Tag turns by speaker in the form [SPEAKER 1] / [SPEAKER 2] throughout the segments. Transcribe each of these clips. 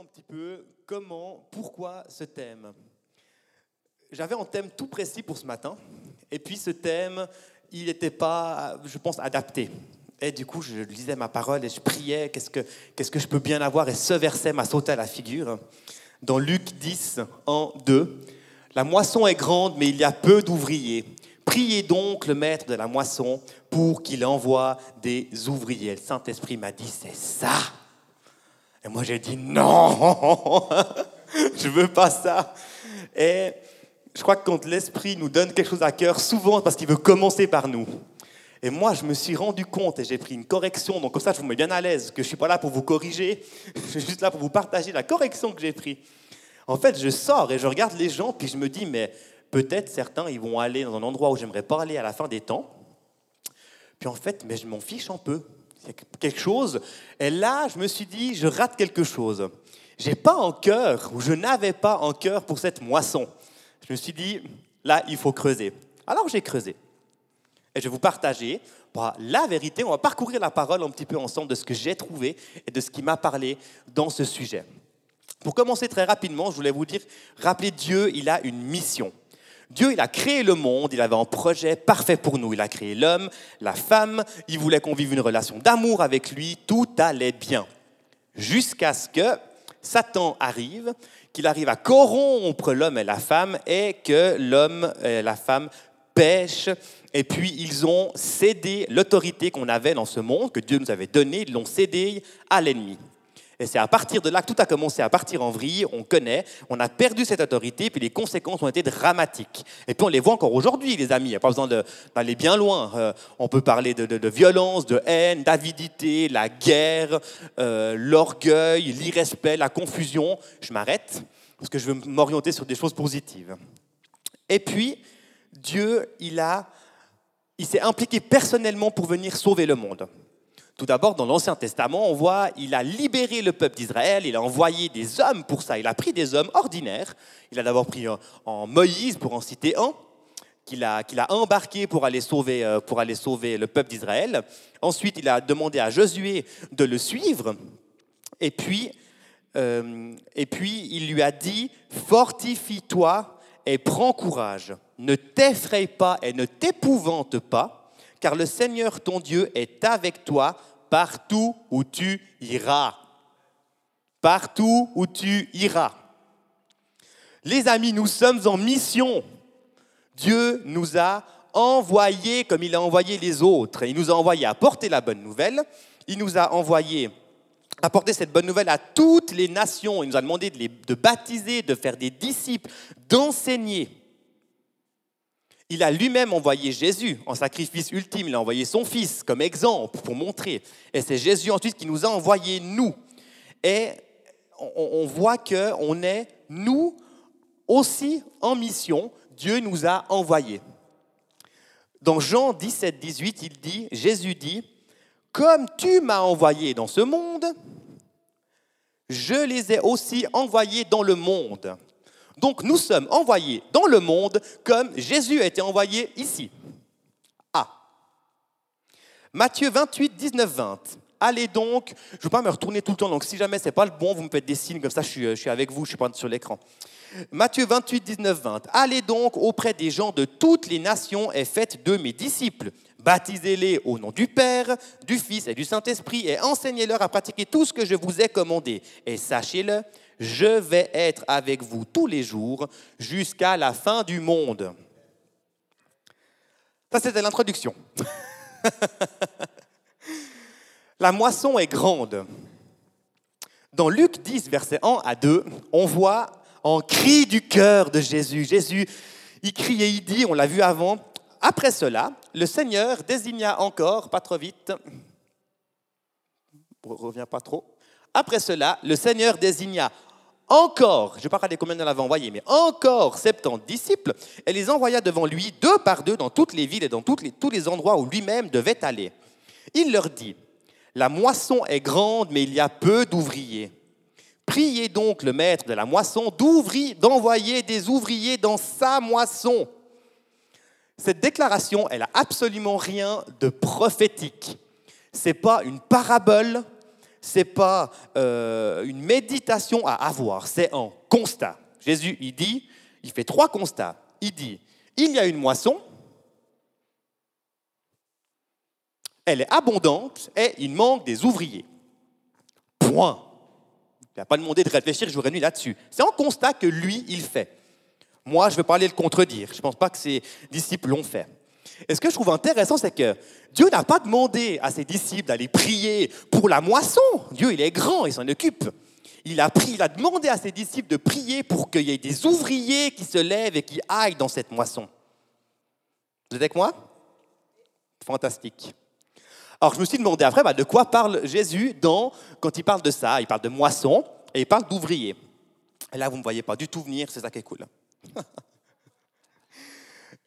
[SPEAKER 1] un petit peu comment, pourquoi ce thème. J'avais un thème tout précis pour ce matin, et puis ce thème, il n'était pas, je pense, adapté. Et du coup, je lisais ma parole et je priais, qu'est-ce que, qu'est-ce que je peux bien avoir? Et ce verset m'a sauté à la figure. Dans Luc 10, 1, 2, La moisson est grande, mais il y a peu d'ouvriers. Priez donc le maître de la moisson pour qu'il envoie des ouvriers. Le Saint-Esprit m'a dit, c'est ça. Et moi, j'ai dit, non, je veux pas ça. Et je crois que quand l'Esprit nous donne quelque chose à cœur, souvent parce qu'il veut commencer par nous. Et moi, je me suis rendu compte et j'ai pris une correction. Donc, comme ça, je vous mets bien à l'aise, que je ne suis pas là pour vous corriger. Je suis juste là pour vous partager la correction que j'ai prise. En fait, je sors et je regarde les gens, puis je me dis, mais peut-être certains, ils vont aller dans un endroit où j'aimerais pas aller à la fin des temps. Puis en fait, mais je m'en fiche un peu. Quelque chose. Et là, je me suis dit, je rate quelque chose. J'ai pas en cœur, ou je n'avais pas en cœur pour cette moisson. Je me suis dit, là, il faut creuser. Alors j'ai creusé. Et je vais vous partager la vérité. On va parcourir la parole un petit peu ensemble de ce que j'ai trouvé et de ce qui m'a parlé dans ce sujet. Pour commencer très rapidement, je voulais vous dire, rappelez Dieu, il a une mission. Dieu, il a créé le monde, il avait un projet parfait pour nous. Il a créé l'homme, la femme, il voulait qu'on vive une relation d'amour avec lui, tout allait bien. Jusqu'à ce que Satan arrive, qu'il arrive à corrompre l'homme et la femme et que l'homme et la femme pêchent. Et puis ils ont cédé l'autorité qu'on avait dans ce monde, que Dieu nous avait donnée, ils l'ont cédé à l'ennemi. Et c'est à partir de là que tout a commencé à partir en vrille, on connaît, on a perdu cette autorité, puis les conséquences ont été dramatiques. Et puis on les voit encore aujourd'hui, les amis, il n'y a pas besoin d'aller bien loin. Euh, on peut parler de, violence, de haine, d'avidité, la guerre, euh, l'orgueil, l'irrespect, la confusion. Je m'arrête, parce que je veux m'orienter sur des choses positives. Et puis, Dieu, il, s'est impliqué personnellement pour venir sauver le monde. Tout d'abord, dans l'Ancien Testament, on voit il a libéré le peuple d'Israël, il a envoyé des hommes pour ça. Il a pris des hommes ordinaires. Il a d'abord pris en Moïse, pour en citer un, qu'il a, a embarqué pour aller, sauver, euh, pour aller sauver le peuple d'Israël. Ensuite, il a demandé à Josué de le suivre. Et puis, euh, et puis il lui a dit, fortifie-toi et prends courage. Ne t'effraie pas et ne t'épouvante pas, car le Seigneur ton Dieu est avec toi partout où tu iras. Partout où tu iras. Les amis, nous sommes en mission. Dieu nous a envoyés comme il a envoyé les autres. Il nous a envoyés à porter la bonne nouvelle. Il nous a envoyés à porter cette bonne nouvelle à toutes les nations. Il nous a demandé de, de baptiser, de faire des disciples, d'enseigner. Il a lui-même envoyé Jésus en sacrifice ultime. Il a envoyé son Fils comme exemple pour montrer. Et c'est Jésus ensuite qui nous a envoyés nous. Et on, voit qu'on est, nous, aussi en mission. Dieu nous a envoyés. Dans Jean 17, 18, il dit, Jésus dit, Comme tu m'as envoyé dans ce monde, je les ai aussi envoyés dans le monde. Donc nous sommes envoyés dans le monde comme Jésus a été envoyé ici. Ah. Matthieu 28, 19, 20. Allez donc, je ne veux pas me retourner tout le temps, donc si jamais ce n'est pas le bon, vous me faites des signes, comme ça je suis, suis avec vous, je suis pas sur l'écran. Matthieu 28, 19, 20. Allez donc auprès des gens de toutes les nations et faites de mes disciples. Baptisez-les au nom du Père, du Fils et du Saint-Esprit et enseignez-leur à pratiquer tout ce que je vous ai commandé. Et sachez-le, je vais être avec vous tous les jours jusqu'à la fin du monde. Ça, c'était l'introduction. la moisson est grande. Dans Luc 10, versets 1 à 2, on voit en cri du cœur de Jésus. Jésus, il crie et il dit, on l'a vu avant, après cela, le Seigneur désigna encore, pas trop vite, reviens pas trop, après cela, le Seigneur désigna encore, je ne vais pas regarder combien il en avait envoyé, mais encore 70 disciples, et les envoya devant lui deux par deux dans toutes les villes et dans tous les endroits où lui-même devait aller. Il leur dit, la moisson est grande, mais il y a peu d'ouvriers. Priez donc le maître de la moisson d'envoyer des ouvriers dans sa moisson. Cette déclaration, elle n'a absolument rien de prophétique. Ce n'est pas une parabole, c'est pas euh, une méditation à avoir, c'est un constat. Jésus, il dit, il fait trois constats. Il dit, il y a une moisson, elle est abondante et il manque des ouvriers. Point. Il n'a pas demandé de réfléchir jour et nuit là-dessus. C'est un constat que lui, il fait. Moi, je ne vais pas aller le contredire. Je ne pense pas que ses disciples l'ont fait. Et ce que je trouve intéressant, c'est que Dieu n'a pas demandé à ses disciples d'aller prier pour la moisson. Dieu, il est grand, il s'en occupe. Il a, pris, il a demandé à ses disciples de prier pour qu'il y ait des ouvriers qui se lèvent et qui aillent dans cette moisson. Vous êtes avec moi? Fantastique. Alors je me suis demandé après, bah, de quoi parle Jésus quand il parle de ça? Il parle de moisson et il parle d'ouvriers. Et là, vous ne me voyez pas du tout venir, c'est ça qui est cool.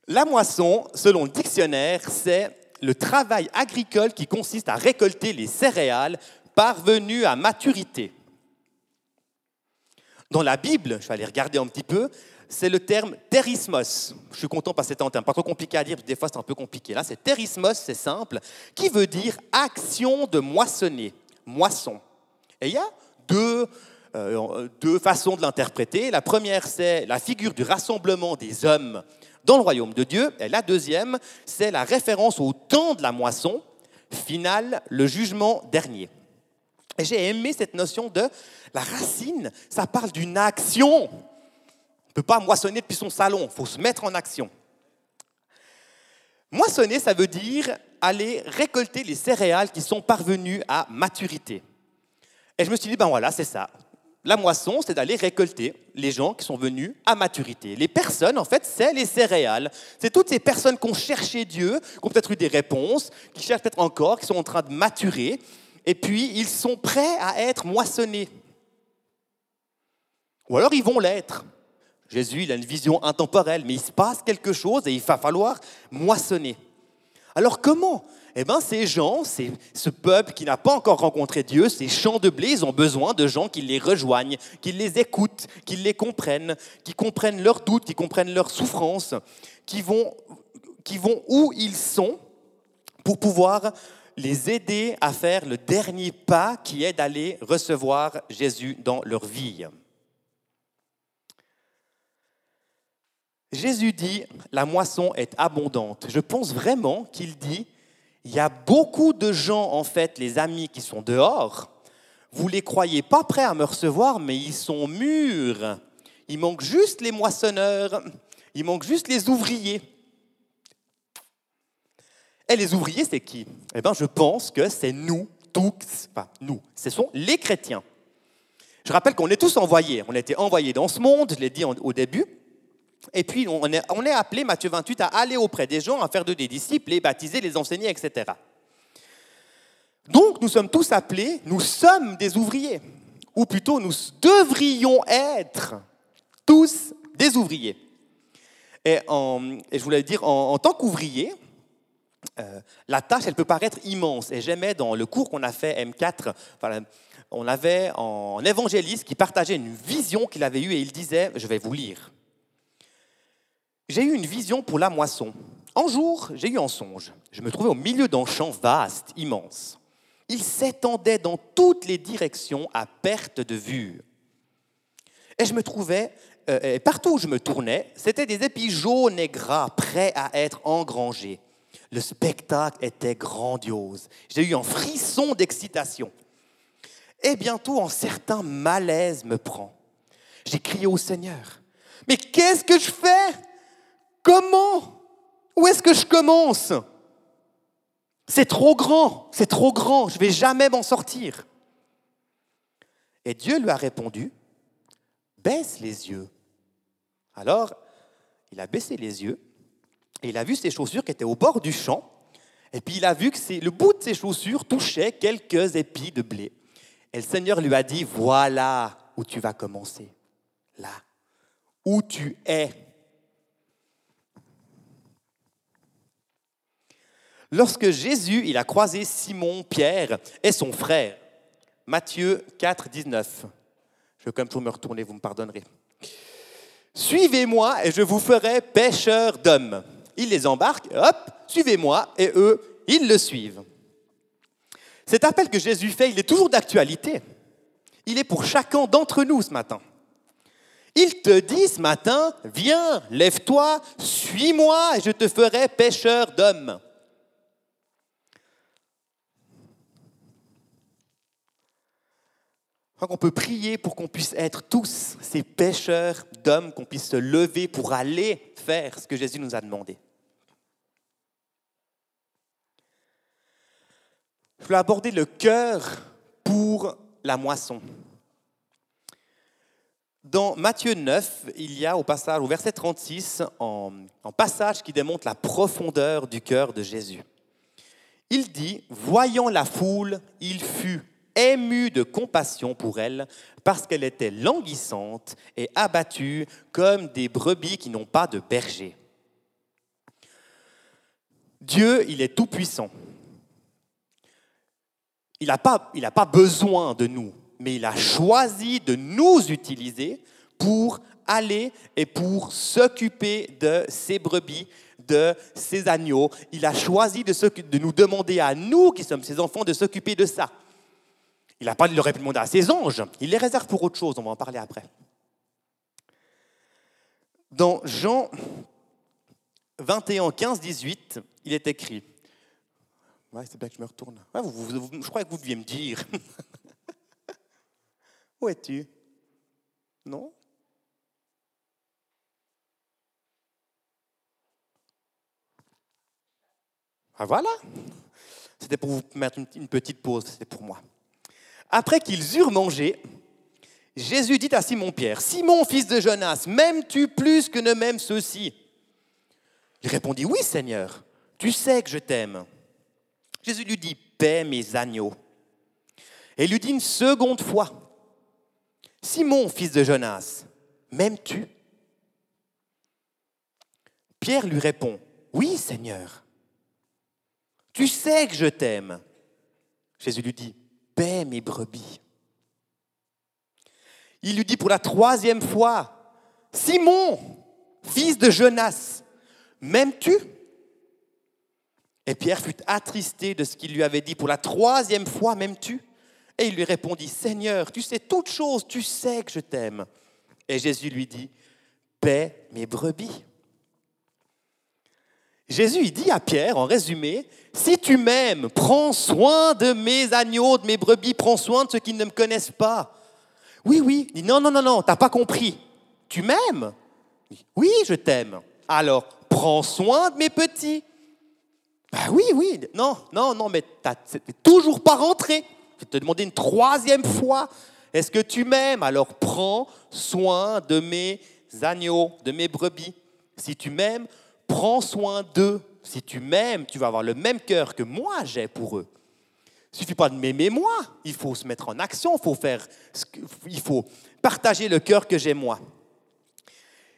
[SPEAKER 1] La moisson, selon le dictionnaire, c'est le travail agricole qui consiste à récolter les céréales parvenues à maturité. Dans la Bible, je vais aller regarder un petit peu, c'est le terme terismos. Je suis content parce que c'est un terme pas trop compliqué à dire, des fois c'est un peu compliqué. Là, c'est terismos, c'est simple, qui veut dire action de moissonner, moisson. Et il y a deux, euh, deux façons de l'interpréter. La première, c'est la figure du rassemblement des hommes dans le royaume de Dieu. Et la deuxième, c'est la référence au temps de la moisson, finale, le jugement dernier. Et j'ai aimé cette notion de la racine, ça parle d'une action. On ne peut pas moissonner depuis son salon, il faut se mettre en action. Moissonner, ça veut dire aller récolter les céréales qui sont parvenues à maturité. Et je me suis dit, ben voilà, c'est ça. La moisson, c'est d'aller récolter les gens qui sont venus à maturité. Les personnes, en fait, c'est les céréales. C'est toutes ces personnes qui ont cherché Dieu, qui ont peut-être eu des réponses, qui cherchent peut-être encore, qui sont en train de maturer, et puis ils sont prêts à être moissonnés. Ou alors ils vont l'être. Jésus, il a une vision intemporelle, mais il se passe quelque chose et il va falloir moissonner. Alors comment Eh bien, ces gens, ce peuple qui n'a pas encore rencontré Dieu, ces champs de blé, ils ont besoin de gens qui les rejoignent, qui les écoutent, qui les comprennent, qui comprennent leurs doutes, qui comprennent leurs souffrances, qui vont, qui vont où ils sont pour pouvoir les aider à faire le dernier pas qui est d'aller recevoir Jésus dans leur vie. Jésus dit, la moisson est abondante. Je pense vraiment qu'il dit, il y a beaucoup de gens, en fait, les amis qui sont dehors, vous les croyez pas prêts à me recevoir, mais ils sont mûrs. Il manque juste les moissonneurs, il manque juste les ouvriers. Et les ouvriers, c'est qui? Eh bien, je pense que c'est nous, tous, pas nous, ce sont les chrétiens. Je rappelle qu'on est tous envoyés. On a été envoyés dans ce monde, je l'ai dit au début. Et puis, on est, appelé, Matthieu 28, à aller auprès des gens, à faire de des disciples, les baptiser, les enseigner, etc. Donc, nous sommes tous appelés, nous sommes des ouvriers. Ou plutôt, nous devrions être tous des ouvriers. Et, je voulais dire, en, en tant qu'ouvrier, euh, la tâche, elle peut paraître immense. Et j'aimais dans le cours qu'on a fait M4, on avait un évangéliste qui partageait une vision qu'il avait eue et il disait, je vais vous lire. J'ai eu une vision pour la moisson. Un jour, j'ai eu un songe. Je me trouvais au milieu d'un champ vaste, immense. Il s'étendait dans toutes les directions à perte de vue. Et je me trouvais, euh, et partout où je me tournais, c'était des épis jaunes et gras prêts à être engrangés. Le spectacle était grandiose. J'ai eu un frisson d'excitation. Et bientôt, un certain malaise me prend. J'ai crié au Seigneur, mais qu'est-ce que je fais? Comment? Où est-ce que je commence? C'est trop grand, c'est trop grand, je ne vais jamais m'en sortir. Et Dieu lui a répondu, baisse les yeux. Alors, il a baissé les yeux et il a vu ses chaussures qui étaient au bord du champ. Et puis il a vu que le bout de ses chaussures touchait quelques épis de blé. Et le Seigneur lui a dit, voilà où tu vas commencer. Là, où tu es. Lorsque Jésus il a croisé Simon, Pierre et son frère, Matthieu 4, 19. Je vais quand même toujours me retourner, vous me pardonnerez. Suivez-moi et je vous ferai pêcheur d'hommes il les embarque, hop, suivez-moi, et eux, ils le suivent. Cet appel que Jésus fait, il est toujours d'actualité. Il est pour chacun d'entre nous ce matin. Il te dit ce matin, viens, lève-toi, suis-moi et je te ferai pêcheur d'hommes. On peut prier pour qu'on puisse être tous ces pêcheurs d'hommes, qu'on puisse se lever pour aller faire ce que Jésus nous a demandé. Je voulais aborder le cœur pour la moisson. Dans Matthieu 9, il y a au passage, au verset 36, un passage qui démontre la profondeur du cœur de Jésus. Il dit, voyant la foule, il fut ému de compassion pour elle, parce qu'elle était languissante et abattue comme des brebis qui n'ont pas de berger. Dieu, il est tout-puissant. Il n'a pas, pas besoin de nous, mais il a choisi de nous utiliser pour aller et pour s'occuper de ses brebis, de ses agneaux. Il a choisi de, de nous demander à nous, qui sommes ses enfants, de s'occuper de ça. Il n'a pas de le à ses anges, il les réserve pour autre chose, on va en parler après. Dans Jean 21, 15, 18, il est écrit. Ouais, c'est bien que je me retourne. je crois que vous deviez me dire. Où es-tu? Non? Ah voilà C'était pour vous mettre une petite pause, c'était pour moi. Après qu'ils eurent mangé, Jésus dit à Simon-Pierre, Simon, fils de Jonas, m'aimes-tu plus que ne m'aiment ceux-ci? Il répondit, oui Seigneur, tu sais que je t'aime. Jésus lui dit, paie mes agneaux. Et lui dit une seconde fois, Simon, fils de Jonas, m'aimes-tu? Pierre lui répond, oui Seigneur, tu sais que je t'aime. Jésus lui dit, paie mes brebis. Il lui dit pour la troisième fois, Simon, fils de Jonas, m'aimes-tu? Et Pierre fut attristé de ce qu'il lui avait dit pour la troisième fois, m'aimes-tu? Et il lui répondit, Seigneur, tu sais toutes choses, tu sais que je t'aime. Et Jésus lui dit, paie mes brebis. Jésus il dit à Pierre, en résumé, si tu m'aimes, prends soin de mes agneaux, de mes brebis, prends soin de ceux qui ne me connaissent pas. Oui, oui. Non, non, non, non, t'as pas compris. Tu m'aimes? Oui, je t'aime. Alors, prends soin de mes petits. Ben oui, oui. Non, non, non, mais tu n'es toujours pas rentré. Je vais te demander une troisième fois. Est-ce que tu m'aimes? Alors, prends soin de mes agneaux, de mes brebis. Si tu m'aimes, prends soin d'eux. Si tu m'aimes, tu vas avoir le même cœur que moi j'ai pour eux. Il ne suffit pas de m'aimer moi, il faut se mettre en action, il faut, faire, partager le cœur que j'ai moi.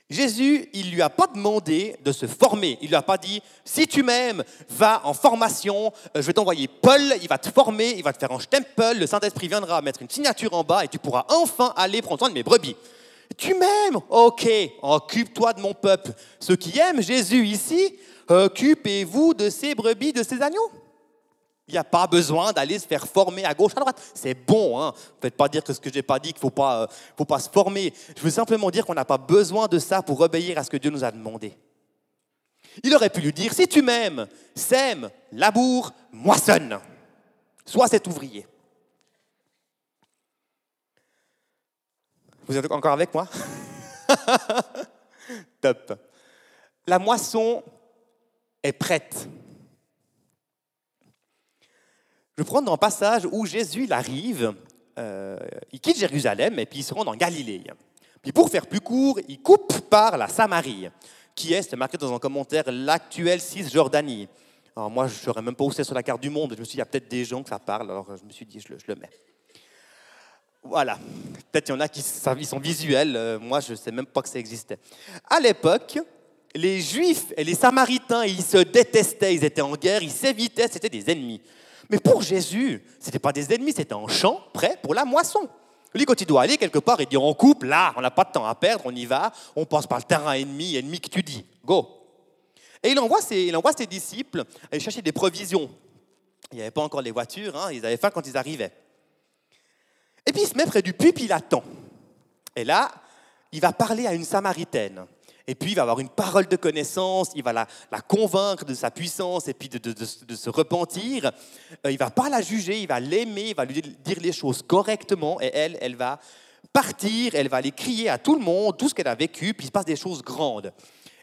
[SPEAKER 1] Jésus, il lui a pas demandé de se former. Il lui a pas dit si tu m'aimes, va en formation. Euh, je vais t'envoyer Paul, il va te former, il va te faire un stempel. Le Saint Esprit viendra mettre une signature en bas et tu pourras enfin aller prendre soin de mes brebis. Tu m'aimes Ok, occupe-toi de mon peuple. Ceux qui aiment Jésus ici, occupez-vous de ces brebis, de ces agneaux. Il n'y a pas besoin d'aller se faire former à gauche, à droite. C'est bon, hein. Ne faites pas dire que ce que je n'ai pas dit, qu'il ne faut pas, euh, faut pas se former. Je veux simplement dire qu'on n'a pas besoin de ça pour obéir à ce que Dieu nous a demandé. Il aurait pu lui dire, si tu m'aimes, sème, laboure, moissonne. Sois cet ouvrier. Vous êtes encore avec moi? Top. La moisson est prête. Je vais prendre un passage où Jésus arrive, euh, il quitte Jérusalem et puis il se rend en Galilée. Puis pour faire plus court, il coupe par la Samarie, qui est, c'est marqué dans un commentaire, l'actuelle Cisjordanie. Alors moi, je ne saurais même pas où c'est sur la carte du monde. Je me suis dit, il y a peut-être des gens que ça parle, alors je me suis dit, je le mets. Voilà. Peut-être qu'il y en a qui sont visuels. Euh, moi, je ne sais même pas que ça existait. À l'époque, les Juifs et les Samaritains, ils se détestaient, ils étaient en guerre, ils s'évitaient, c'était des ennemis. Mais pour Jésus, ce n'était pas des ennemis, c'était un champ prêt pour la moisson. Lui, quand il doit aller quelque part, il dit on coupe, là, on n'a pas de temps à perdre, on y va, on passe par le terrain ennemi, ennemi que tu dis, go. Et il envoie ses, il envoie ses disciples aller chercher des provisions Il n'y avait pas encore les voitures, hein, ils avaient faim quand ils arrivaient. Et puis il se met près du puits, puis il attend. Et là, il va parler à une Samaritaine. Et puis il va avoir une parole de connaissance, il va la, convaincre de sa puissance et puis de, se repentir. Euh, il va pas la juger, il va l'aimer, il va lui dire les choses correctement. Et elle, elle va partir, elle va aller crier à tout le monde tout ce qu'elle a vécu, puis il se passe des choses grandes.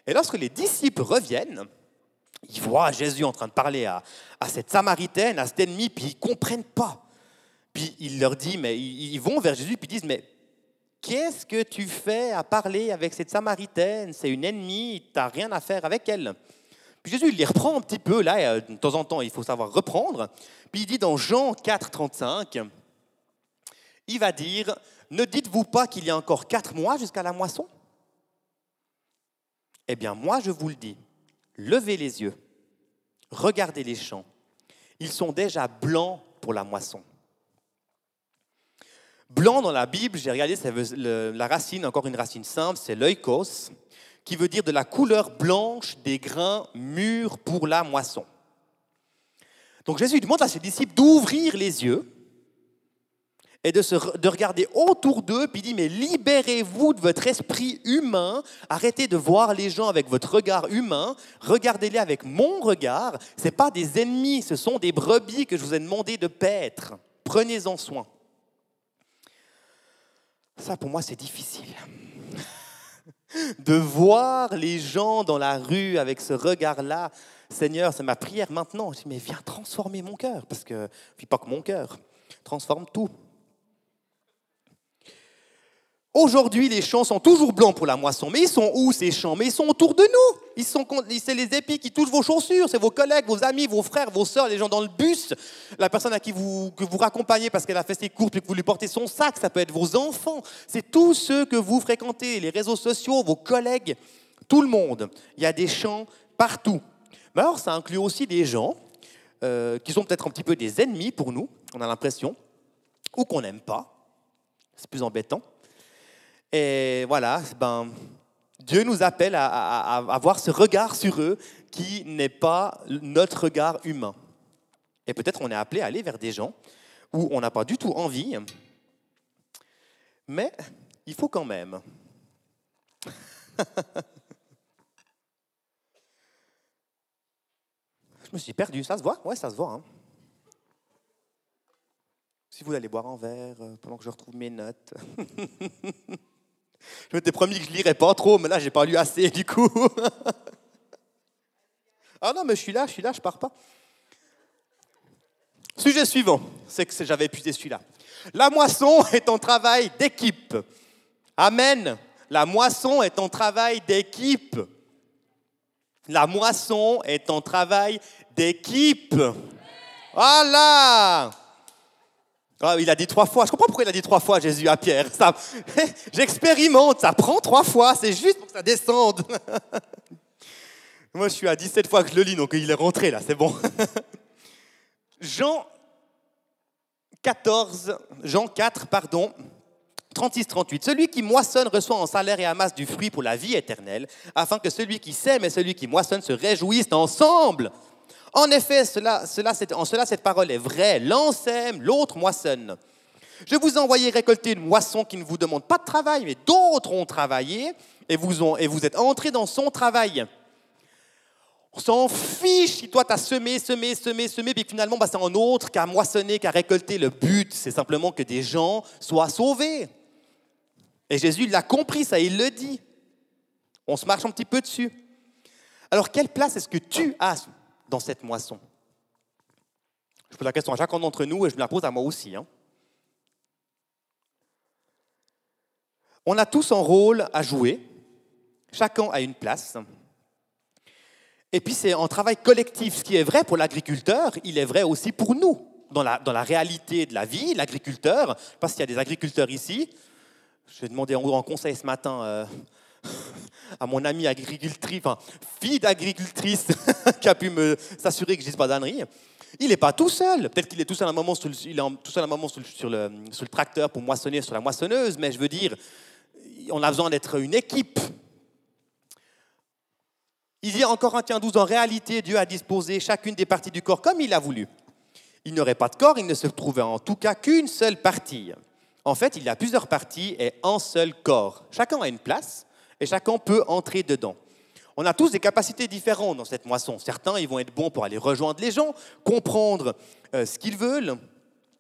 [SPEAKER 1] Et lorsque les disciples reviennent, ils voient Jésus en train de parler à, cette Samaritaine, à cet ennemi, puis ils ne comprennent pas. Puis il leur dit, mais ils vont vers Jésus, puis ils disent, mais qu'est-ce que tu fais à parler avec cette Samaritaine? C'est une ennemie, tu n'as rien à faire avec elle. Puis Jésus, il les reprend un petit peu, là, euh, de temps en temps, il faut savoir reprendre. Puis il dit dans Jean 4, 35, il va dire, ne dites-vous pas qu'il y a encore quatre mois jusqu'à la moisson? Eh bien, moi, je vous le dis, levez les yeux, regardez les champs, ils sont déjà blancs pour la moisson. Blanc dans la Bible, j'ai regardé, la racine, encore une racine simple, c'est l'oikos, qui veut dire de la couleur blanche des grains mûrs pour la moisson. Donc Jésus demande à ses disciples d'ouvrir les yeux et de, se, de regarder autour d'eux, puis il dit, mais libérez-vous de votre esprit humain, arrêtez de voir les gens avec votre regard humain, regardez-les avec mon regard, ce pas des ennemis, ce sont des brebis que je vous ai demandé de paître, prenez-en soin. Ça, pour moi, c'est difficile. de voir les gens dans la rue avec ce regard-là. Seigneur, c'est ma prière maintenant. Je dis, mais viens transformer mon cœur, parce que, puis pas que mon cœur, transforme tout. Aujourd'hui, les champs sont toujours blancs pour la moisson. Mais ils sont où ces champs? Mais ils sont autour de nous. Ils sont, c'est les épis qui touchent vos chaussures, c'est vos collègues, vos amis, vos frères, vos sœurs, les gens dans le bus, la personne à qui vous, que vous raccompagnez parce qu'elle a fait ses courses et que vous lui portez son sac, ça peut être vos enfants. C'est tous ceux que vous fréquentez, les réseaux sociaux, vos collègues, tout le monde. Il y a des champs partout. Mais alors, ça inclut aussi des gens euh, qui sont peut-être un petit peu des ennemis pour nous, on a l'impression, ou qu'on n'aime pas. C'est plus embêtant. Et voilà, ben, Dieu nous appelle à, avoir ce regard sur eux qui n'est pas notre regard humain. Et peut-être on est appelé à aller vers des gens où on n'a pas du tout envie, mais il faut quand même. Je me suis perdu, ça se voit? Ouais, ça se voit. Hein. Si vous aller boire un verre euh, pendant que je retrouve mes notes. Je m'étais promis que je lirais pas trop, mais là, j'ai pas lu assez, du coup. ah non, mais je suis là, je suis là, je pars pas. Sujet suivant, c'est que j'avais épuisé celui-là. La moisson est un travail d'équipe. Amen. La moisson est un travail d'équipe. La moisson est un travail d'équipe. Voilà. Ah, il a dit trois fois. Je comprends pourquoi il a dit trois fois Jésus à Pierre. J'expérimente, ça prend trois fois, c'est juste pour que ça descende. Moi, je suis à 17 fois que je le lis, donc il est rentré là, c'est bon. Jean 14, Jean 4, pardon, 36-38. Celui qui moissonne reçoit en salaire et amasse du fruit pour la vie éternelle, afin que celui qui sème et celui qui moissonne se réjouissent ensemble. En effet, cela, cela, en cela, cette parole est vraie. L'un sème, l'autre moissonne. Je vous ai envoyé récolter une moisson qui ne vous demande pas de travail, mais d'autres ont travaillé et vous, êtes entrés dans son travail. On s'en fiche si toi tu as semé, semé, semé, semé, puis finalement bah, c'est un autre qui a moissonné, qui a récolté. Le but, c'est simplement que des gens soient sauvés. Et Jésus l'a compris, ça, il le dit. On se marche un petit peu dessus. Alors, quelle place est-ce que tu as dans cette moisson Je pose la question à chacun d'entre nous et je me la pose à moi aussi. Hein. On a tous un rôle à jouer, chacun a une place. Et puis c'est un travail collectif. Ce qui est vrai pour l'agriculteur, il est vrai aussi pour nous. Dans la, dans la réalité de la vie, l'agriculteur, je ne sais pas s'il y a des agriculteurs ici, je vais demander en, conseil ce matin euh, à mon amie agricultrice, fille d'agricultrice, qui a pu me s'assurer que je dise pas d'ânerie. Il n'est pas tout seul. Peut-être qu'il est tout seul à un moment, sur le, tracteur pour moissonner sur la moissonneuse, mais je veux dire, on a besoin d'être une équipe. Il dit en Corinthiens 12, en réalité, Dieu a disposé chacune des parties du corps comme il a voulu. Il n'aurait pas de corps, il ne se trouvait en tout cas qu'une seule partie. En fait, il a plusieurs parties et un seul corps. Chacun a une place et chacun peut entrer dedans. On a tous des capacités différentes dans cette moisson. Certains, ils vont être bons pour aller rejoindre les gens, comprendre euh, ce qu'ils veulent,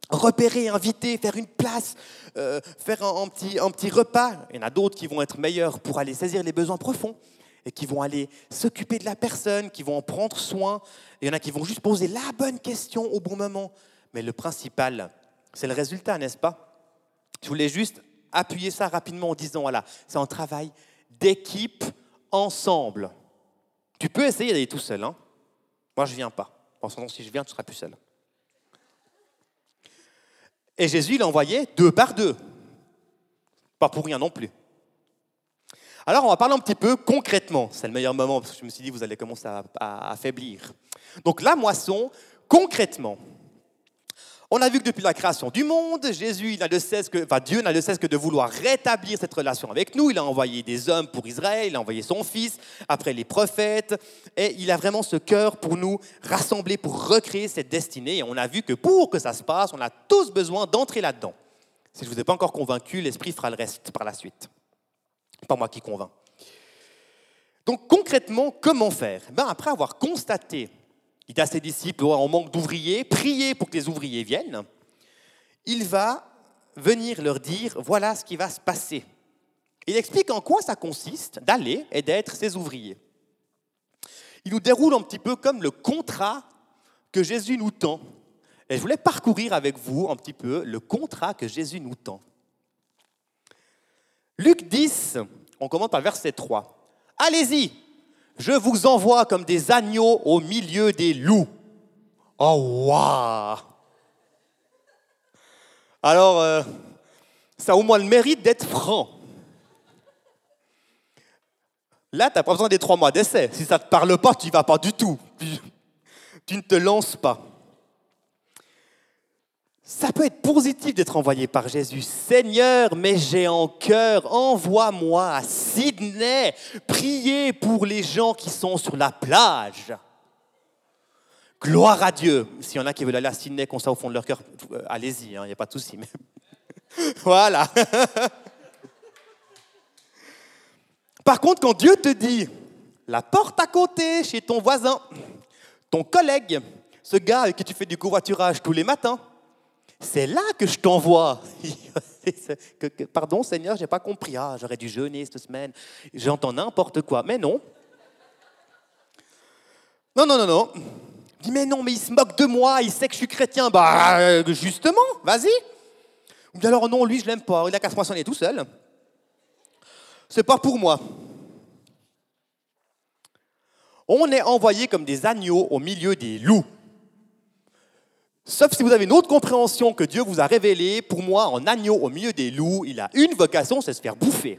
[SPEAKER 1] repérer, inviter, faire une place, euh, faire un, petit, un petit repas. Il y en a d'autres qui vont être meilleurs pour aller saisir les besoins profonds et qui vont aller s'occuper de la personne, qui vont en prendre soin. Il y en a qui vont juste poser la bonne question au bon moment. Mais le principal, c'est le résultat, n'est-ce pas? Je voulais juste appuyer ça rapidement en disant, voilà, c'est un travail d'équipe ensemble. Tu peux essayer d'aller tout seul. Hein Moi, je ne viens pas. En ce si je viens, tu seras plus seul. Et Jésus l'a envoyé deux par deux. Pas pour rien non plus. Alors, on va parler un petit peu concrètement. C'est le meilleur moment parce que je me suis dit, vous allez commencer à, affaiblir. Donc, la moisson, concrètement, on a vu que depuis la création du monde, Jésus, il a de cesse que, enfin, Dieu n'a de cesse que de vouloir rétablir cette relation avec nous. Il a envoyé des hommes pour Israël, il a envoyé son Fils, après les prophètes, et il a vraiment ce cœur pour nous rassembler, pour recréer cette destinée. Et on a vu que pour que ça se passe, on a tous besoin d'entrer là-dedans. Si je ne vous ai pas encore convaincu, l'Esprit fera le reste par la suite. Pas moi qui convainc. Donc concrètement, comment faire? Ben, Après avoir constaté dit à ses disciples, on manque d'ouvriers, priez pour que les ouvriers viennent. Il va venir leur dire, voilà ce qui va se passer. Il explique en quoi ça consiste d'aller et d'être ses ouvriers. Il nous déroule un petit peu comme le contrat que Jésus nous tend. Et je voulais parcourir avec vous un petit peu le contrat que Jésus nous tend. Luc 10, on commence par verset 3. Allez-y, je vous envoie comme des agneaux au milieu des loups. Oh, waouh Alors, euh, ça a au moins le mérite d'être franc. Là, tu n'as pas besoin des trois mois d'essai. Si ça ne te parle pas, tu n'y vas pas du tout. Tu ne te lances pas. Ça peut être positif d'être envoyé par Jésus. Seigneur, mais j'ai en cœur, envoie-moi à Sydney, prier pour les gens qui sont sur la plage. Gloire à Dieu. S'il y en a qui veulent aller à Sydney comme ça au fond de leur cœur, euh, allez-y, il hein, n'y a pas de souci. voilà. Par contre, quand Dieu te dit, la porte à côté, chez ton voisin, ton collègue, ce gars avec qui tu fais du covoiturage tous les matins, c'est là que je t'envoie. Pardon Seigneur, j'ai pas compris. Ah, j'aurais dû jeûner cette semaine. J'entends n'importe quoi. Mais non. Non, non, non, non. dis, mais non, mais il se moque de moi, il sait que je suis chrétien. Bah, justement, vas-y. Ou alors, non, lui, je l'aime pas, il a qu'à se poissonner tout seul. C'est pas pour moi. On est envoyé comme des agneaux au milieu des loups. Sauf si vous avez une autre compréhension que Dieu vous a révélée, pour moi, en agneau au milieu des loups, il a une vocation, c'est se faire bouffer.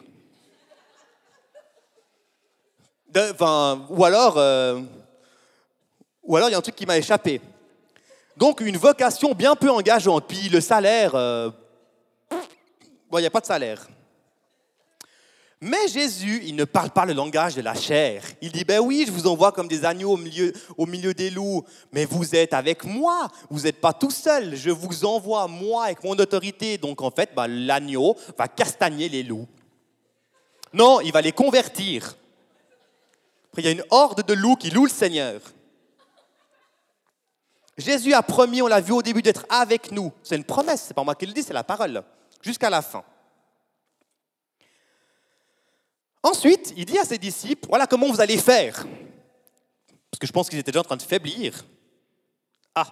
[SPEAKER 1] ou alors, euh, ou alors il y a un truc qui m'a échappé. Donc une vocation bien peu engageante. Puis le salaire, euh, il n'y a pas de salaire. Mais Jésus, il ne parle pas le langage de la chair. Il dit, ben oui, je vous envoie comme des agneaux au milieu, des loups, mais vous êtes avec moi, vous n'êtes pas tout seul, je vous envoie moi avec mon autorité. Donc en fait, ben, l'agneau va castagner les loups. Non, il va les convertir. Après, il y a une horde de loups qui louent le Seigneur. Jésus a promis, on l'a vu au début, d'être avec nous. C'est une promesse, c'est pas moi qui le dis, c'est la parole, jusqu'à la fin. Ensuite, il dit à ses disciples, voilà comment vous allez faire. Parce que je pense qu'ils étaient déjà en train de faiblir. Ah,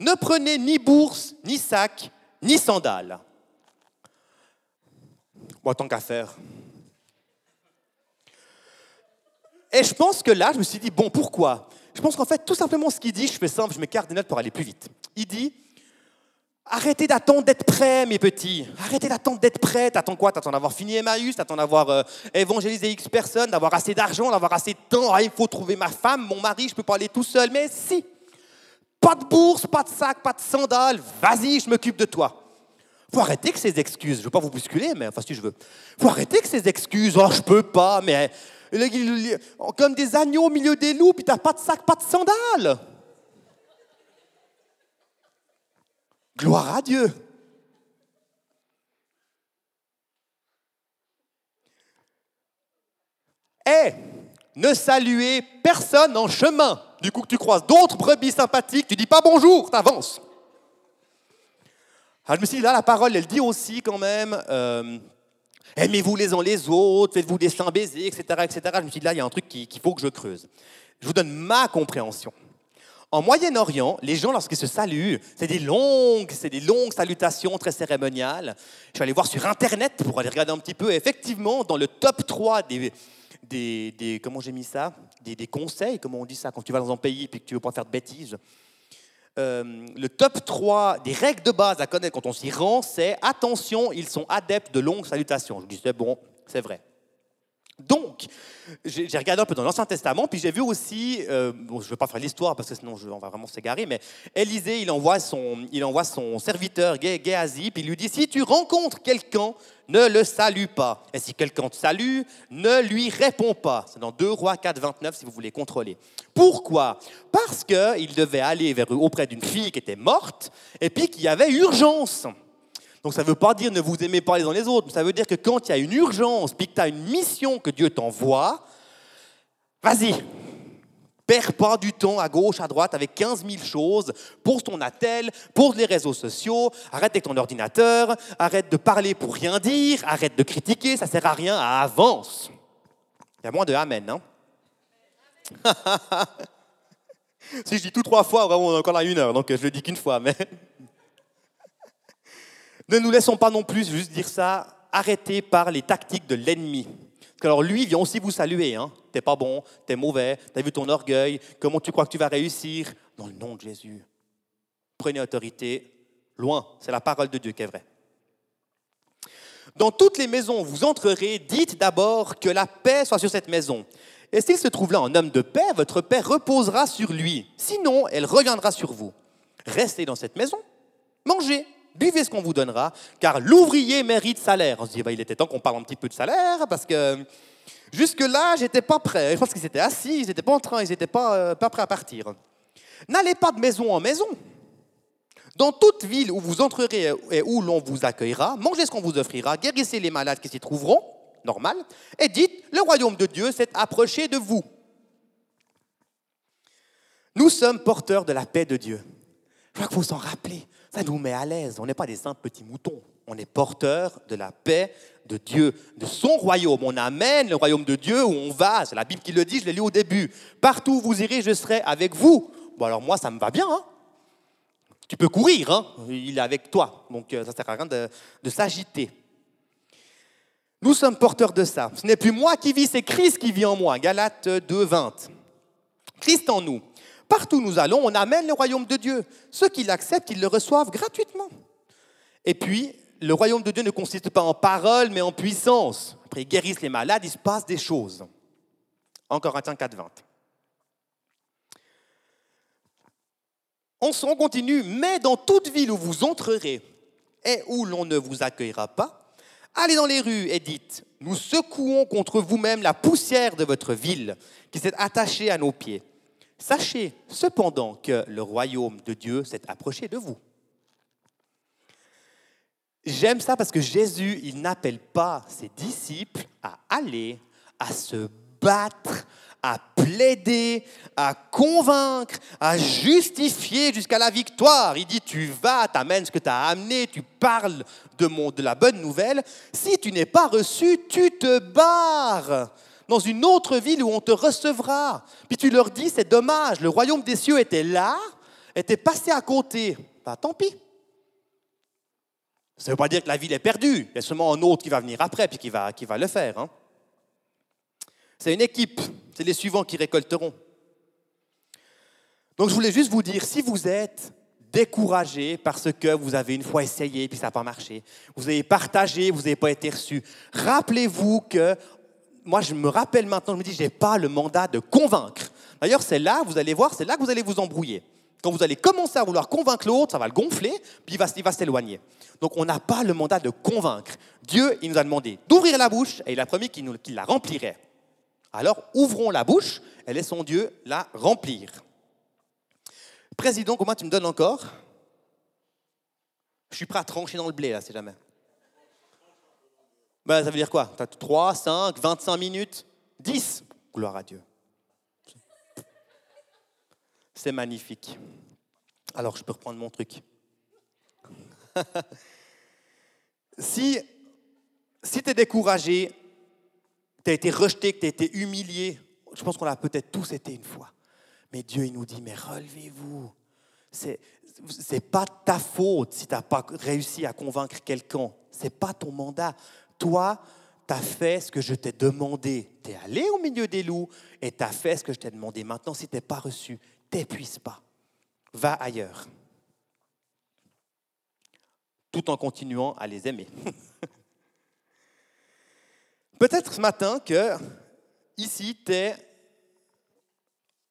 [SPEAKER 1] ne prenez ni bourse, ni sac, ni sandales. Bon, tant qu'à faire. Et je pense que là, je me suis dit, bon, pourquoi? Je pense qu'en fait, tout simplement ce qu'il dit, je fais simple, je m'écarte des notes pour aller plus vite. Il dit, Arrêtez d'attendre d'être prêt, mes petits. Arrêtez d'attendre d'être prêt. T'attends quoi? T'attends d'avoir fini Emmaüs? T'attends d'avoir euh, évangélisé X personnes, d'avoir assez d'argent, d'avoir assez de temps? Ah, il faut trouver ma femme, mon mari, je peux pas aller tout seul. Mais si Pas de bourse, pas de sac, pas de sandales. Vas-y, je m'occupe de toi. Faut arrêter que ces excuses. Je veux pas vous bousculer, mais enfin si je veux. Faut arrêter que ces excuses. Oh, je peux pas, mais comme des agneaux au milieu des loups, puis t'as pas de sac, pas de sandales. Gloire à Dieu. Et ne saluez personne en chemin. Du coup, que tu croises d'autres brebis sympathiques, tu dis pas bonjour, t'avances. Alors, je me suis dit, là, la parole, elle dit aussi quand même, euh, aimez-vous les uns les autres, faites-vous des saints baisers, etc., etc. Je me suis dit, là, il y a un truc qu'il faut que je creuse. Je vous donne ma compréhension. En Moyen-Orient, les gens, lorsqu'ils se saluent, c'est des longues, c'est des longues salutations très cérémoniales. Je suis allé voir sur Internet pour aller regarder un petit peu. effectivement, dans le top 3 des, des, comment j'ai mis ça? Des, des, conseils, comment on dit ça, quand tu vas dans un pays et que tu veux pas faire de bêtises. Euh, le top 3 des règles de base à connaître quand on s'y rend, c'est attention, ils sont adeptes de longues salutations. Je dis c'est bon, c'est vrai. Donc, j'ai regardé un peu dans l'Ancien Testament, puis j'ai vu aussi, euh, bon, je ne vais pas faire l'histoire parce que sinon on va vraiment s'égarer, mais Élisée, il envoie son, il envoie son serviteur Géasi, puis il lui dit, si tu rencontres quelqu'un, ne le salue pas. Et si quelqu'un te salue, ne lui réponds pas. C'est dans 2 Rois 4, 29 si vous voulez contrôler. Pourquoi? Parce qu'il devait aller vers, auprès d'une fille qui était morte, et puis qu'il y avait urgence. Donc ça ne veut pas dire ne vous aimez pas les uns les autres, mais ça veut dire que quand il y a une urgence, puis que tu as une mission que Dieu t'envoie, vas-y, perds pas du temps à gauche, à droite avec 15 000 choses, pour ton attel, pour les réseaux sociaux, arrête avec ton ordinateur, arrête de parler pour rien dire, arrête de critiquer, ça sert à rien, avance. Il y a moins de amen, hein. Si je dis tout trois fois, vraiment, on a encore là une heure, donc je le dis qu'une fois, mais... Ne nous laissons pas non plus juste dire ça, arrêtés par les tactiques de l'ennemi. Alors lui vient aussi vous saluer. Hein. T'es pas bon, t'es mauvais, t'as vu ton orgueil, comment tu crois que tu vas réussir? Dans le nom de Jésus. Prenez autorité loin. C'est la parole de Dieu qui est vraie. Dans toutes les maisons vous entrerez, dites d'abord que la paix soit sur cette maison. Et s'il se trouve là un homme de paix, votre paix reposera sur lui. Sinon, elle reviendra sur vous. Restez dans cette maison, mangez, buvez ce qu'on vous donnera, car l'ouvrier mérite salaire. On se dit, bah, il était temps qu'on parle un petit peu de salaire, parce que jusque-là, j'étais pas prêt. Je pense qu'ils étaient assis, ils n'étaient pas en train, ils n'étaient pas, euh, pas prêts à partir. N'allez pas de maison en maison. Dans toute ville où vous entrerez et où l'on vous accueillera, mangez ce qu'on vous offrira, guérissez les malades qui s'y trouveront, normal, et dites, le royaume de Dieu s'est approché de vous. Nous sommes porteurs de la paix de Dieu. Je crois qu'il faut s'en rappeler. Nous met à l'aise. On n'est pas des simples petits moutons. On est porteurs de la paix de Dieu, de son royaume. On amène le royaume de Dieu où on va. C'est la Bible qui le dit, je l'ai lu au début. Partout où vous irez, je serai avec vous. Bon, alors moi, ça me va bien. Hein. tu peux courir, hein. il est avec toi. Donc euh, ça ne sert à rien de, de s'agiter. Nous sommes porteurs de ça. Ce n'est plus moi qui vis, c'est Christ qui vit en moi. Galates 2, 20. Christ en nous. Partout où nous allons, on amène le royaume de Dieu. Ceux qui l'acceptent, ils le reçoivent gratuitement. Et puis, le royaume de Dieu ne consiste pas en paroles, mais en puissance. Après, ils guérissent les malades, il se passe des choses. En Corinthiens 4, 20. On continue, mais dans toute ville où vous entrerez et où l'on ne vous accueillera pas, allez dans les rues et dites, nous secouons contre vous-même la poussière de votre ville qui s'est attachée à nos pieds. Sachez cependant que le royaume de Dieu s'est approché de vous. J'aime ça parce que Jésus, il n'appelle pas ses disciples à aller, à se battre, à plaider, à convaincre, à justifier jusqu'à la victoire. Il dit, tu vas, t'amènes ce que tu as amené, tu parles de, de la bonne nouvelle. Si tu n'es pas reçu, tu te barres dans une autre ville où on te recevra. Puis tu leur dis, c'est dommage, le royaume des cieux était là, était passé à côté. Bah, tant pis. Ça ne veut pas dire que la ville est perdue. Il y a seulement un autre qui va venir après, puis qui va, qui va le faire. Hein. C'est une équipe. C'est les suivants qui récolteront. Donc je voulais juste vous dire, si vous êtes découragé parce que vous avez une fois essayé puis ça n'a pas marché, vous avez partagé, vous n'avez pas été reçu, rappelez-vous que moi, je me rappelle maintenant, je me dis, je n'ai pas le mandat de convaincre. D'ailleurs, c'est là, vous allez voir, c'est là que vous allez vous embrouiller. Quand vous allez commencer à vouloir convaincre l'autre, ça va le gonfler, puis il va, il va s'éloigner. Donc, on n'a pas le mandat de convaincre. Dieu, il nous a demandé d'ouvrir la bouche et il a promis qu'il la remplirait. Alors, ouvrons la bouche et laissons Dieu la remplir. Président, comment tu me donnes encore? Je suis prêt à trancher dans le blé, là, si jamais. Ben, ça veut dire quoi? 3, 5, 25 minutes? 10 Gloire à Dieu. C'est magnifique. Alors, je peux reprendre mon truc. si si tu es découragé, tu as été rejeté, que tu as été humilié, je pense qu'on l'a peut-être tous été une fois. Mais Dieu, il nous dit, mais relevez-vous. C'est n'est pas ta faute si tu n'as pas réussi à convaincre quelqu'un. Ce n'est pas ton mandat. Toi, tu as fait ce que je t'ai demandé. Tu es allé au milieu des loups et tu as fait ce que je t'ai demandé. Maintenant, si tu n'es pas reçu, t'épuise pas. Va ailleurs. Tout en continuant à les aimer. Peut-être ce matin que ici, tu es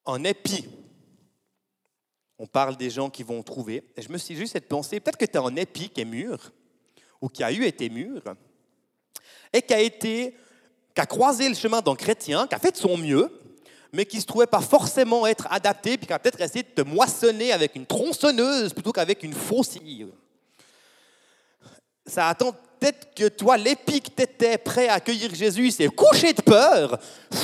[SPEAKER 1] en épi. On parle des gens qui vont trouver. Je me suis juste cette pensée, peut-être que tu es en épi qui est mûr, ou qui a eu été mûr, et qui a été, croisé le chemin d'un chrétien, qui a fait de son mieux, mais qui ne se trouvait pas forcément être adapté, puis qui a peut-être essayé de te moissonner avec une tronçonneuse plutôt qu'avec une faucille. Ça attend peut-être que toi, l'épique, tu étais prêt à accueillir Jésus, c'est couché de peur.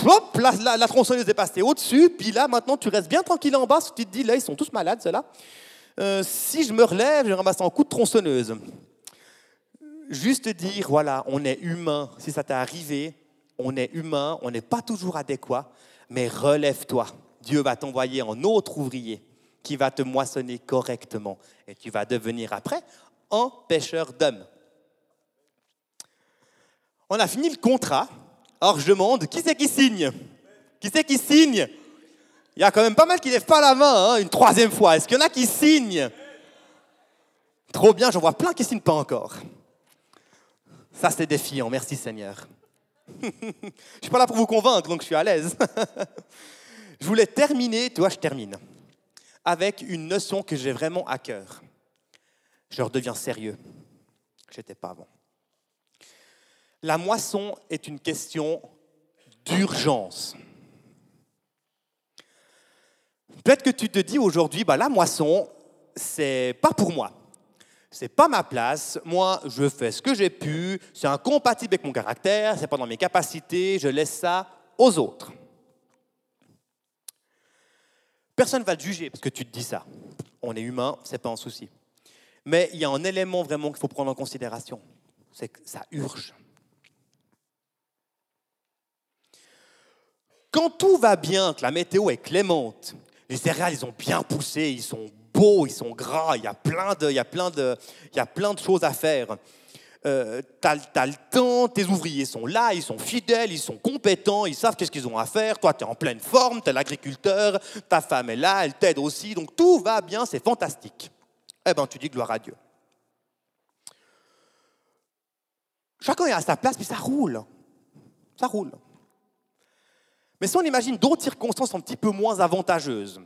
[SPEAKER 1] Hop, la, la, tronçonneuse est passée au-dessus, puis là, maintenant, tu restes bien tranquille en bas, tu te dis, là, ils sont tous malades, ceux-là. Euh, si je me relève, je ramasse un coup de tronçonneuse. Juste dire, voilà, on est humain. Si ça t'est arrivé, on est humain, on n'est pas toujours adéquat, mais relève-toi. Dieu va t'envoyer un autre ouvrier qui va te moissonner correctement. Et tu vas devenir après un pêcheur d'hommes. On a fini le contrat. Alors je demande, qui c'est qui signe? Qui c'est qui signe? Il y a quand même pas mal qui lèvent pas la main, hein, une troisième fois. Est-ce qu'il y en a qui signent? Trop bien, j'en vois plein qui signent pas encore. Ça, c'est défiant. Merci Seigneur. je suis pas là pour vous convaincre, donc je suis à l'aise. je voulais terminer, toi, je termine, avec une notion que j'ai vraiment à cœur. Je redeviens sérieux. Je n'étais pas avant. La moisson est une question d'urgence. Peut-être que tu te dis aujourd'hui, bah, la moisson, c'est pas pour moi. C'est pas ma place. Moi, je fais ce que j'ai pu. C'est incompatible avec mon caractère. C'est pas dans mes capacités. Je laisse ça aux autres. Personne ne va te juger parce que tu te dis ça. On est humain, c'est pas un souci. Mais il y a un élément vraiment qu'il faut prendre en considération. C'est que ça urge. Quand tout va bien, que la météo est clémente, les céréales, ils ont bien poussé, ils sont ils sont gras, il y a plein de, il y a plein de, il y a plein de choses à faire. Euh, tu as, le temps, tes ouvriers sont là, ils sont fidèles, ils sont compétents, ils savent qu'est-ce qu'ils ont à faire. Toi, tu es en pleine forme, tu es l'agriculteur, ta femme est là, elle t'aide aussi, donc tout va bien, c'est fantastique. Eh bien, tu dis gloire à Dieu. Chacun est à sa place, puis ça roule. Ça roule. Mais si on imagine d'autres circonstances un petit peu moins avantageuses,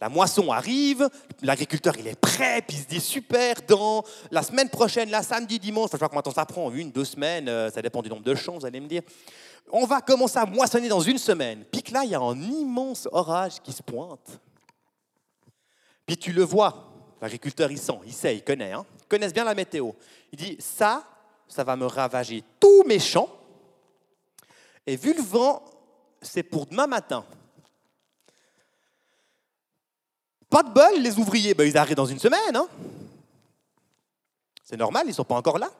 [SPEAKER 1] la moisson arrive, l'agriculteur il est prêt, puis il se dit super, dans la semaine prochaine, la samedi, dimanche, je sais pas combien de temps ça prend, une, deux semaines, euh, ça dépend du nombre de champs, vous allez me dire. On va commencer à moissonner dans une semaine. Puis là, il y a un immense orage qui se pointe. Puis tu le vois, l'agriculteur il sent, il sait, il connaît, hein, il connaît bien la météo. Il dit ça, ça va me ravager tous mes champs. Et vu le vent, c'est pour demain matin. Pas de bol, les ouvriers, ben, ils arrivent dans une semaine. Hein. c'est normal, ils ne sont pas encore là.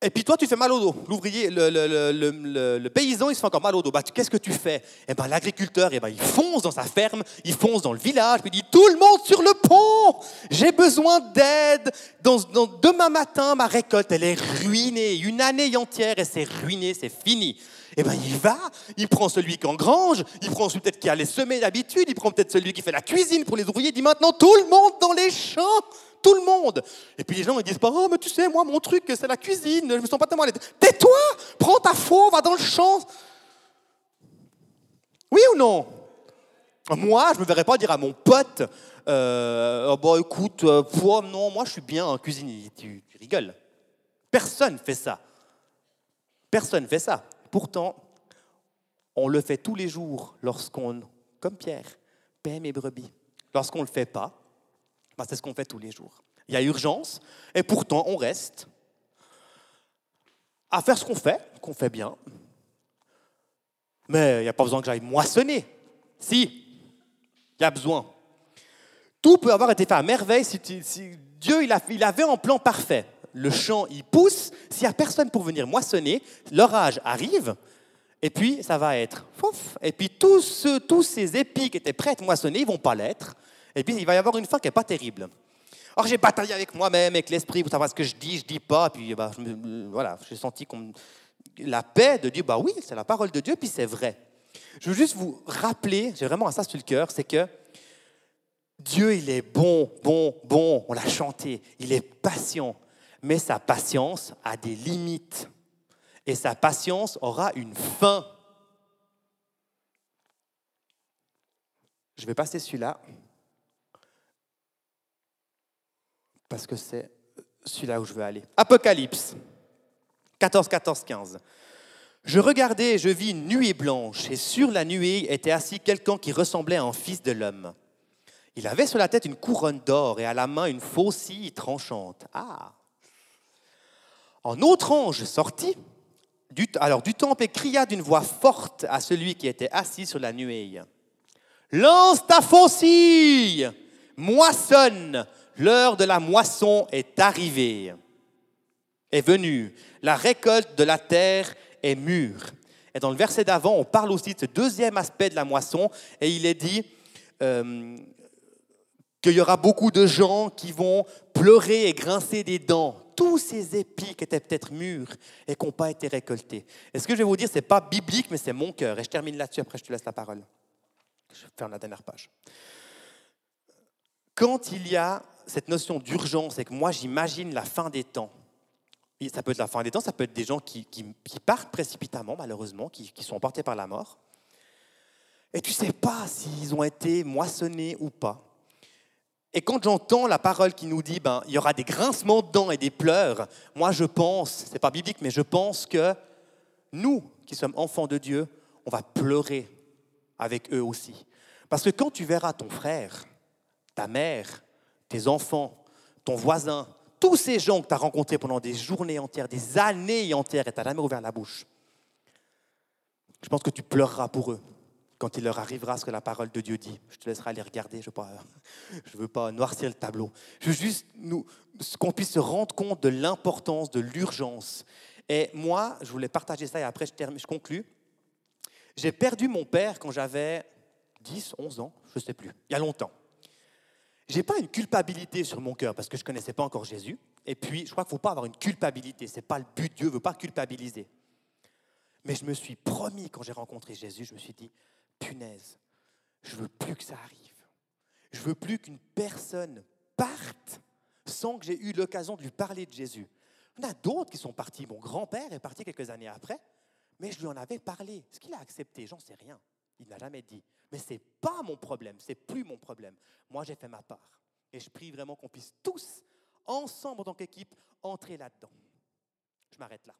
[SPEAKER 1] Et puis toi, tu fais mal au dos. L'ouvrier, le, paysan, il se fait encore mal au dos. Bah, Qu'est-ce que tu fais? Eh ben, L'agriculteur, eh ben, il fonce dans sa ferme, il fonce dans le village, puis il dit Tout le monde sur le pont J'ai besoin d'aide. demain matin, ma récolte, elle est ruinée. Une année entière, et c'est ruiné, c'est fini. Eh bien, il va, il prend celui qui engrange, il prend celui peut-être qui a les semer d'habitude, il prend peut-être celui qui fait la cuisine pour les ouvriers, il dit maintenant tout le monde dans les champs, tout le monde. Et puis les gens, ils disent pas, oh, mais tu sais, moi, mon truc, c'est la cuisine, je me sens pas tellement à Tais-toi, prends ta faux, va dans le champ. Oui ou non? Moi, je ne me verrais pas dire à mon pote, euh, oh, bah, écoute, euh, non, moi, je suis bien en cuisine. Tu, tu rigoles. Personne fait ça. Personne fait ça. Pourtant, on le fait tous les jours lorsqu'on, comme Pierre, paie mes brebis. Lorsqu'on ne le fait pas, ben, c'est ce qu'on fait tous les jours. Il y a urgence, et pourtant on reste à faire ce qu'on fait, qu'on fait bien. Mais il n'y a pas besoin que j'aille moissonner. Si, il y a besoin. Tout peut avoir été fait à merveille si, Dieu avait un plan parfait. Le champ, il pousse. S'il n'y a personne pour venir moissonner, l'orage arrive. Et puis, ça va être Et puis, tous, tous ces épis qui étaient prêts à être moissonnés, ils ne vont pas l'être. Et puis, il va y avoir une fin qui n'est pas terrible. Alors, j'ai bataillé avec moi-même, avec l'esprit, pour savoir ce que je dis, je dis pas. Puis, bah, voilà, j'ai senti la paix de Dieu. Bah oui, c'est la parole de Dieu, puis c'est vrai. Je veux juste vous rappeler, j'ai vraiment ça sur le cœur, c'est que Dieu, il est bon, bon, bon. On l'a chanté. Il est patient. Mais sa patience a des limites. Et sa patience aura une fin. Je vais passer celui-là. Parce que c'est celui-là où je veux aller. Apocalypse 14, 14, 15. Je regardais et je vis une nuée blanche, et sur la nuée était assis quelqu'un qui ressemblait à un fils de l'homme. Il avait sur la tête une couronne d'or et à la main une faucille tranchante. Ah Un autre ange sortit alors, du temple et cria d'une voix forte à celui qui était assis sur la nuée. Lance ta faucille, moissonne, l'heure de la moisson est arrivée, est venue, la récolte de la terre est mûre. Et dans le verset d'avant, on parle aussi de ce deuxième aspect de la moisson, et il est dit euh, qu'il y aura beaucoup de gens qui vont pleurer et grincer des dents. Tous ces épis qui étaient peut-être mûrs et qui n'ont pas été récoltés. Et ce que je vais vous dire, ce n'est pas biblique, mais c'est mon cœur. Et je termine là-dessus, après je te laisse la parole. Je faire la dernière page. Quand il y a cette notion d'urgence et que moi j'imagine la fin des temps, ça peut être la fin des temps, ça peut être des gens qui, partent précipitamment, malheureusement, qui, qui, sont emportés par la mort. Et tu ne sais pas s'ils ont été moissonnés ou pas. Et quand j'entends la parole qui nous dit, ben, il y aura des grincements de dents et des pleurs, moi je pense, ce n'est pas biblique, mais je pense que nous, qui sommes enfants de Dieu, on va pleurer avec eux aussi. Parce que quand tu verras ton frère, ta mère, tes enfants, ton voisin, tous ces gens que tu as rencontrés pendant des journées entières, des années entières, et tu n'as jamais ouvert la bouche, je pense que tu pleureras pour eux quand il leur arrivera ce que la parole de Dieu dit. Je te laisserai aller regarder, je ne veux, pas noircir le tableau. Je veux juste qu'on puisse se rendre compte de l'importance, de l'urgence. Et moi, je voulais partager ça et après je, termine, je conclus. J'ai perdu mon père quand j'avais 10, 11 ans, je ne sais plus, il y a longtemps. Je n'ai pas une culpabilité sur mon cœur parce que je connaissais pas encore Jésus. Et puis, je crois qu'il faut pas avoir une culpabilité. Ce n'est pas le but. Dieu ne veut pas culpabiliser. Mais je me suis promis, quand j'ai rencontré Jésus, je me suis dit, punaise, je veux plus que ça arrive. Je veux plus qu'une personne parte sans que j'ai eu l'occasion de lui parler de Jésus. Il y en a d'autres qui sont partis. Mon grand-père est parti quelques années après, mais je lui en avais parlé. Ce qu'il a accepté, j'en sais rien. Il ne l'a jamais dit. Mais ce n'est pas mon problème, c'est plus mon problème. Moi, j'ai fait ma part. Et je prie vraiment qu'on puisse tous, ensemble en tant qu'équipe, entrer là-dedans. Je m'arrête là.